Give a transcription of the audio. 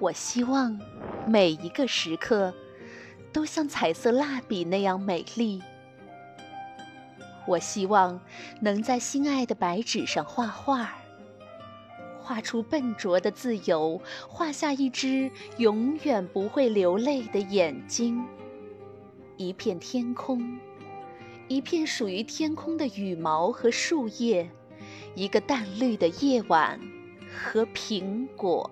我希望每一个时刻都像彩色蜡笔那样美丽。我希望能在心爱的白纸上画画画出笨拙的自由画下一只永远不会流泪的眼睛。一片天空一片属于天空的羽毛和树叶一个淡绿的夜晚和苹果。